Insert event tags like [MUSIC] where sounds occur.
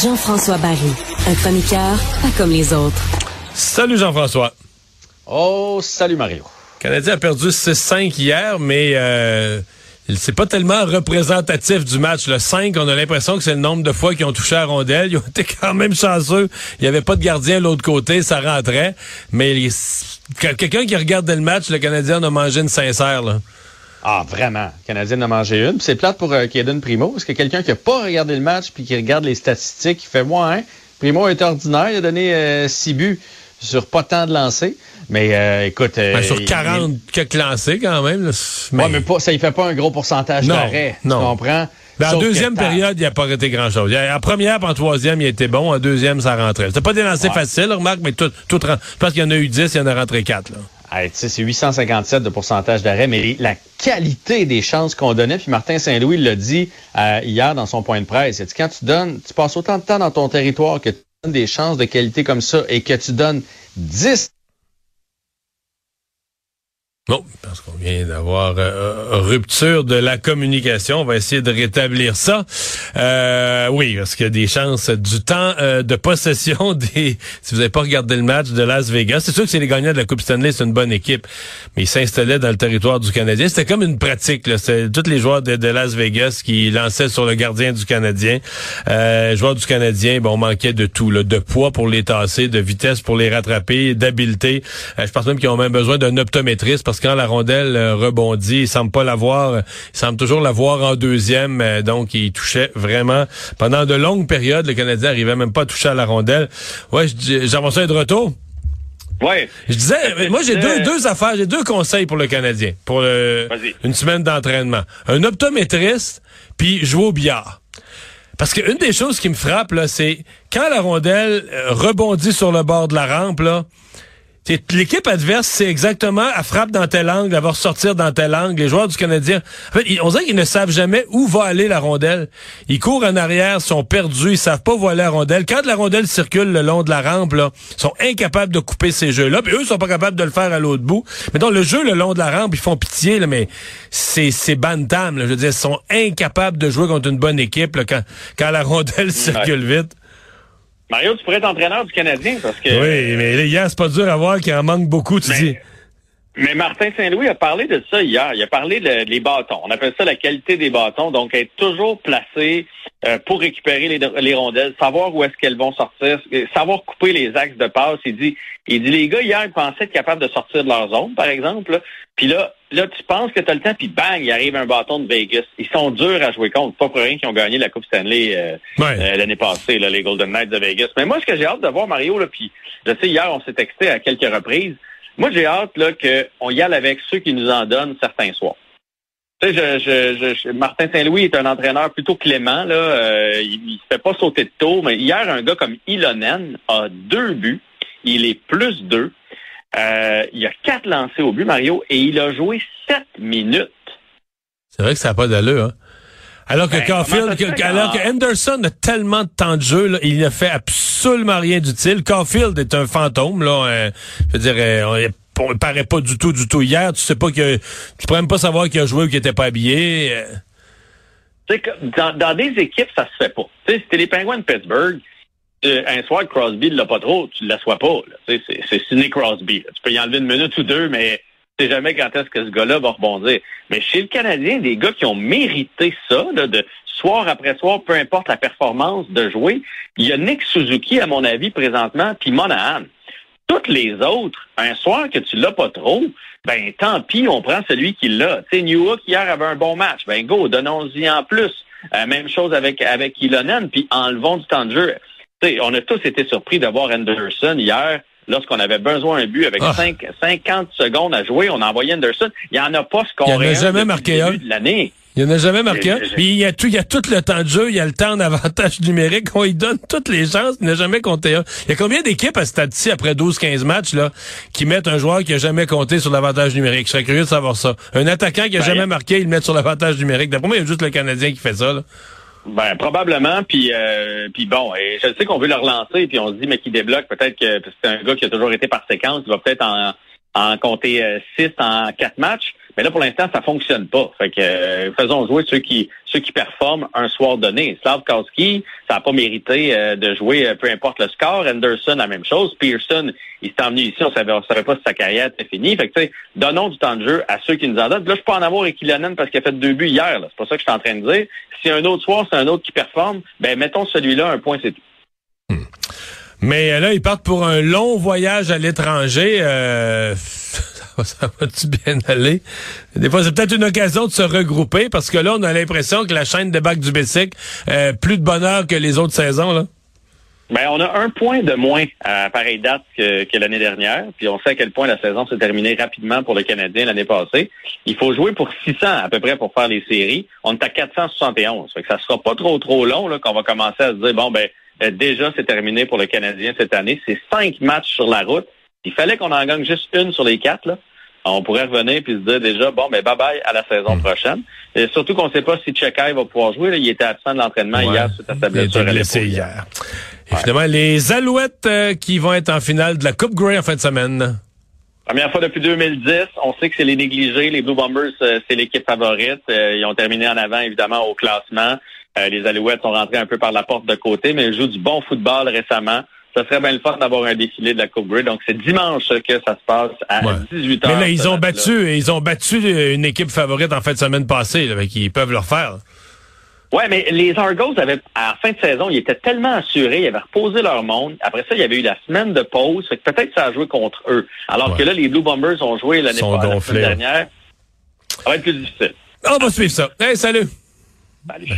Jean-François Barry, un chroniqueur pas comme les autres. Salut Jean-François. Oh, salut Mario. Le Canadien a perdu 6-5 hier, mais euh, c'est pas tellement représentatif du match. Le 5, on a l'impression que c'est le nombre de fois qu'ils ont touché à rondelle. [LAUGHS] Ils ont été quand même chanceux. Il n'y avait pas de gardien de l'autre côté, ça rentrait. Mais quelqu'un qui regardait le match, le Canadien a mangé une sincère. Là. Ah, vraiment. Le Canadien en a mangé une. C'est plate pour euh, Kaden Primo, parce que quelqu'un qui n'a pas regardé le match puis qui regarde les statistiques, il fait moi, hein. Primo est ordinaire, il a donné 6 euh, buts sur pas tant de lancers. Mais euh, écoute. Ben, sur 40 quelques lancés quand même. mais... mais pas, ça ne fait pas un gros pourcentage d'arrêt. Tu comprends? Ben, en deuxième période, il n'a pas arrêté grand-chose. En première, en troisième, il était bon. En deuxième, ça rentrait. C'était pas des lancers faciles, remarque, mais tout, tout je pense qu'il y en a eu 10, il y en a rentré 4. Là c'est 857 de pourcentage d'arrêt, mais la qualité des chances qu'on donnait, puis Martin Saint-Louis l'a dit euh, hier dans son point de presse, il dit, quand tu donnes, tu passes autant de temps dans ton territoire que tu donnes des chances de qualité comme ça et que tu donnes 10 Bon, parce qu'on vient d'avoir euh, rupture de la communication. On va essayer de rétablir ça. Euh, oui, parce qu'il y a des chances du temps euh, de possession [LAUGHS] des... Si vous n'avez pas regardé le match de Las Vegas, c'est sûr que c'est les gagnants de la Coupe Stanley, c'est une bonne équipe. Mais ils s'installaient dans le territoire du Canadien. C'était comme une pratique. C'est tous les joueurs de, Las Vegas qui lançaient sur le gardien du Canadien. Euh, joueurs du Canadien, bon, on manquait de tout. Là, de poids pour les tasser, de vitesse pour les rattraper, d'habileté. Euh, je pense même qu'ils ont même besoin d'un optométriste parce quand la rondelle euh, rebondit, il semble pas l'avoir, il semble toujours l'avoir en deuxième, euh, donc il touchait vraiment pendant de longues périodes. Le Canadien arrivait même pas à toucher à la rondelle. Ouais, j'avançais de retour. Ouais. Je disais, moi j'ai deux, deux affaires, j'ai deux conseils pour le Canadien pour une semaine d'entraînement. Un optométriste, puis jouer au billard. Parce qu'une des choses qui me frappe, là, c'est quand la rondelle euh, rebondit sur le bord de la rampe, là, L'équipe adverse, c'est exactement, elle frappe dans tel angle, elle va ressortir dans tel angle. Les joueurs du Canadien, en fait, on dirait qu'ils ne savent jamais où va aller la rondelle. Ils courent en arrière, sont perdus, ils savent pas où aller la rondelle. Quand la rondelle circule le long de la rampe, là, ils sont incapables de couper ces jeux-là. Puis eux, ils sont pas capables de le faire à l'autre bout. Mais donc, le jeu le long de la rampe, ils font pitié, là, mais c'est, c'est bantam. Là, je veux dire, ils sont incapables de jouer contre une bonne équipe là, quand, quand la rondelle [LAUGHS] circule vite. Mario, tu pourrais être entraîneur du Canadien parce que. Oui, mais hier, c'est pas dur à voir qu'il en manque beaucoup, tu dis. Mais Martin Saint-Louis a parlé de ça hier. Il a parlé des bâtons. On appelle ça la qualité des bâtons. Donc, être toujours placé euh, pour récupérer les, rondelles, savoir où est-ce qu'elles vont sortir, euh, savoir couper les axes de passe. Il dit, il dit, les gars, hier, ils pensaient être capables de sortir de leur zone, par exemple. Puis là, là, tu penses que tu as le temps, puis bang, il arrive un bâton de Vegas. Ils sont durs à jouer contre. Pas pour rien qu'ils ont gagné la Coupe Stanley euh, l'année passée, là, les Golden Knights de Vegas. Mais moi, ce que j'ai hâte de voir, Mario, là, puis je sais, hier, on s'est texté à quelques reprises. Moi, j'ai hâte qu'on y aille avec ceux qui nous en donnent certains soirs. Tu sais, je, je, Martin Saint-Louis est un entraîneur plutôt clément. Là. Euh, il ne fait pas sauter de tour, mais hier, un gars comme Ilonen a deux buts. Il est plus deux. Euh, il a quatre lancés au but, Mario, et il a joué sept minutes. C'est vrai que ça n'a pas d'allure, hein? Alors que ben, Caulfield, alors que Henderson a tellement de temps de jeu, là, il ne fait absolument rien d'utile. Caulfield est un fantôme, là. Euh, je veux dire, euh, on, il paraît pas du tout, du tout. Hier, tu sais pas que tu pourrais même pas savoir qu'il a joué ou qu'il était pas habillé. Euh. Dans, dans des équipes, ça se fait pas. Tu sais, c'était les Penguins de Pittsburgh. un soir, Crosby ne l'a pas trop, tu ne l'assois pas. C'est Sidney Crosby. Tu peux y enlever une minute ou deux, mais sais jamais quand est-ce que ce gars-là va rebondir. Mais chez le Canadien, des gars qui ont mérité ça, de soir après soir, peu importe la performance de jouer, il y a Nick Suzuki, à mon avis, présentement, puis Monahan. Toutes les autres, un soir que tu l'as pas trop, ben tant pis, on prend celui qui l'a. Tu sais, Newhook hier avait un bon match. Ben go, donnons-y en plus. Euh, même chose avec avec Ilonen, puis enlevons du temps de jeu. Tu sais, on a tous été surpris de voir Anderson hier lorsqu'on avait besoin d'un but avec 50 ah. secondes à jouer, on a envoyé Anderson. Il n'y en a pas scoré il en a jamais marqué un. de l'année. Il n'y en a jamais marqué un. Puis il y a tout, il y a tout le temps de jeu, il y a le temps d'avantage numérique. On lui donne toutes les chances, il n'a jamais compté un. Il y a combien d'équipes à ce stade-ci, après 12-15 matchs, là, qui mettent un joueur qui n'a jamais compté sur l'avantage numérique? Je serais curieux de savoir ça. Un attaquant qui n'a ben, jamais marqué, il met sur l'avantage numérique. D'après moi, il y a juste le Canadien qui fait ça, là. Ben probablement, puis euh, puis bon, et je sais qu'on veut le relancer, puis on se dit mais qui débloque peut-être que c'est un gars qui a toujours été par séquence, il va peut-être en, en compter euh, six en quatre matchs. Mais là, pour l'instant, ça fonctionne pas. Fait que euh, faisons jouer ceux qui ceux qui performent un soir donné. Slavkowski, ça n'a pas mérité euh, de jouer euh, peu importe le score. Anderson, la même chose. Pearson, il s'est emmené ici, on savait, on savait pas si sa carrière était finie. Fait que, donnons du temps de jeu à ceux qui nous en donnent. Là, je peux en avoir Kylian parce qu'il a fait deux buts hier. C'est pas ça que je suis en train de dire. Si un autre soir, c'est un autre qui performe, ben mettons celui-là, un point, c'est tout. Hmm. Mais là, ils partent pour un long voyage à l'étranger. Euh, ça va-tu bien aller? Des fois, c'est peut-être une occasion de se regrouper parce que là, on a l'impression que la chaîne de bac du Bessic, euh, plus de bonheur que les autres saisons, là. Ben, on a un point de moins à pareille date que, l'année dernière. Puis on sait à quel point la saison s'est terminée rapidement pour le Canadien l'année passée. Il faut jouer pour 600 à peu près pour faire les séries. On est à 471. Fait que ça sera pas trop trop long qu'on va commencer à se dire bon ben euh, déjà c'est terminé pour le Canadien cette année. C'est cinq matchs sur la route. Il fallait qu'on en gagne juste une sur les quatre là on pourrait revenir puis se dire déjà, bon, ben bye bye à la saison hmm. prochaine. Et surtout qu'on ne sait pas si Chekai va pouvoir jouer. Il était absent de l'entraînement hier suite à sa blessure. Il a hier. Et finalement, les Alouettes euh, qui vont être en finale de la Coupe Grey en fin de semaine. Première fois depuis 2010. On sait que c'est les négligés. Les Blue Bombers, euh, c'est l'équipe favorite. Euh, ils ont terminé en avant, évidemment, au classement. les Alouettes sont rentrés un peu par la porte de côté, mais ils jouent du bon football récemment ça serait bien le fun d'avoir un défilé de la Coupe Grey. Donc, c'est dimanche que ça se passe à 18 h. Mais là, ils ont battu, ils ont battu une équipe favorite en fin de semaine passée, là, ils peuvent le refaire. Ouais, mais les Argos avaient, à la fin de saison, ils étaient tellement assurés, ils avaient reposé leur monde. Après ça, il y avait eu la semaine de pause. Fait que peut-être ça a joué contre eux. Alors que là, les Blue Bombers ont joué l'année dernière. Ça va être plus difficile. On va suivre ça. Hey, salut. salut.